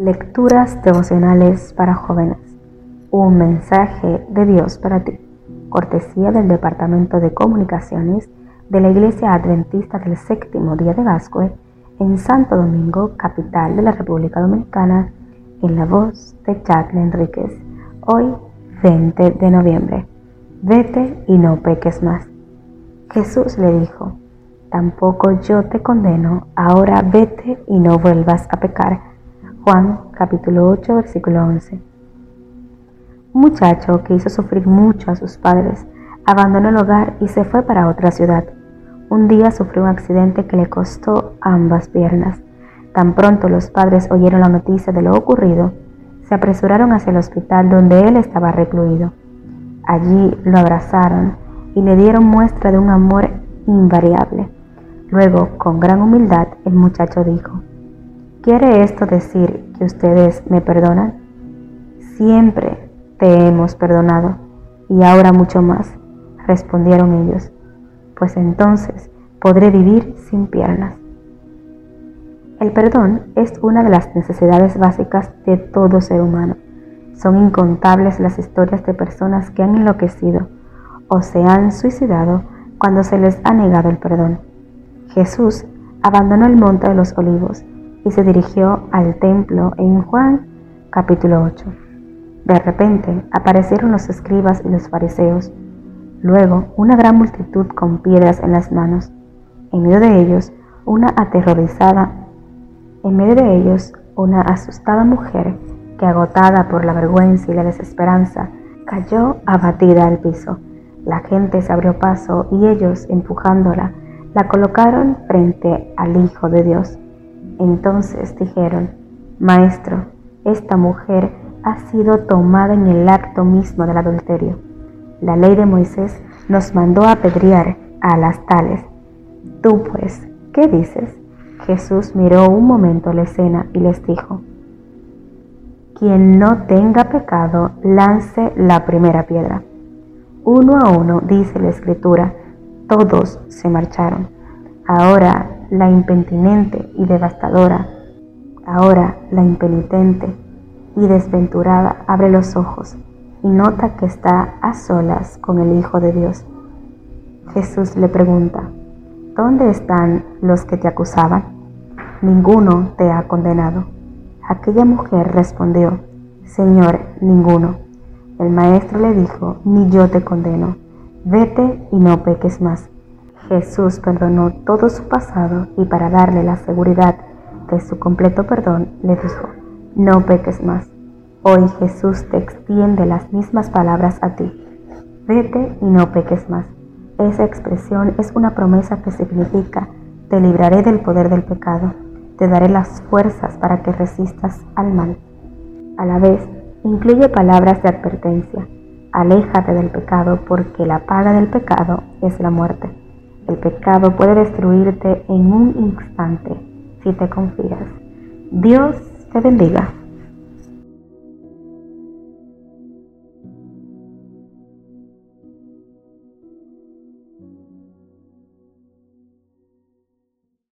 Lecturas devocionales para jóvenes. Un mensaje de Dios para ti. Cortesía del Departamento de Comunicaciones de la Iglesia Adventista del Séptimo Día de Gascue en Santo Domingo, capital de la República Dominicana, en la voz de Jacqueline Enríquez. Hoy, 20 de noviembre. Vete y no peques más. Jesús le dijo, tampoco yo te condeno, ahora vete y no vuelvas a pecar Juan capítulo 8 versículo 11. Un muchacho que hizo sufrir mucho a sus padres abandonó el hogar y se fue para otra ciudad. Un día sufrió un accidente que le costó ambas piernas. Tan pronto los padres oyeron la noticia de lo ocurrido, se apresuraron hacia el hospital donde él estaba recluido. Allí lo abrazaron y le dieron muestra de un amor invariable. Luego, con gran humildad, el muchacho dijo, ¿Quiere esto decir que ustedes me perdonan? Siempre te hemos perdonado y ahora mucho más, respondieron ellos, pues entonces podré vivir sin piernas. El perdón es una de las necesidades básicas de todo ser humano. Son incontables las historias de personas que han enloquecido o se han suicidado cuando se les ha negado el perdón. Jesús abandonó el monte de los olivos y se dirigió al templo en Juan capítulo 8. De repente aparecieron los escribas y los fariseos, luego una gran multitud con piedras en las manos, en medio de ellos una aterrorizada, en medio de ellos una asustada mujer que agotada por la vergüenza y la desesperanza cayó abatida al piso. La gente se abrió paso y ellos, empujándola, la colocaron frente al Hijo de Dios. Entonces dijeron, Maestro, esta mujer ha sido tomada en el acto mismo del adulterio. La ley de Moisés nos mandó a apedrear a las tales. Tú pues, ¿qué dices? Jesús miró un momento la escena y les dijo, Quien no tenga pecado, lance la primera piedra. Uno a uno, dice la escritura, todos se marcharon. Ahora la impentinente y devastadora, ahora la impenitente y desventurada abre los ojos y nota que está a solas con el Hijo de Dios. Jesús le pregunta, ¿dónde están los que te acusaban? Ninguno te ha condenado. Aquella mujer respondió, Señor, ninguno. El maestro le dijo, ni yo te condeno. Vete y no peques más. Jesús perdonó todo su pasado y para darle la seguridad de su completo perdón le dijo, no peques más. Hoy Jesús te extiende las mismas palabras a ti. Vete y no peques más. Esa expresión es una promesa que significa, te libraré del poder del pecado, te daré las fuerzas para que resistas al mal. A la vez, incluye palabras de advertencia. Aléjate del pecado porque la paga del pecado es la muerte. El pecado puede destruirte en un instante si te confías. Dios te bendiga.